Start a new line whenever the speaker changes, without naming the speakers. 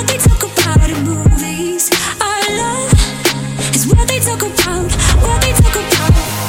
what they talk about in movies. Our love is what they talk about, what they talk about.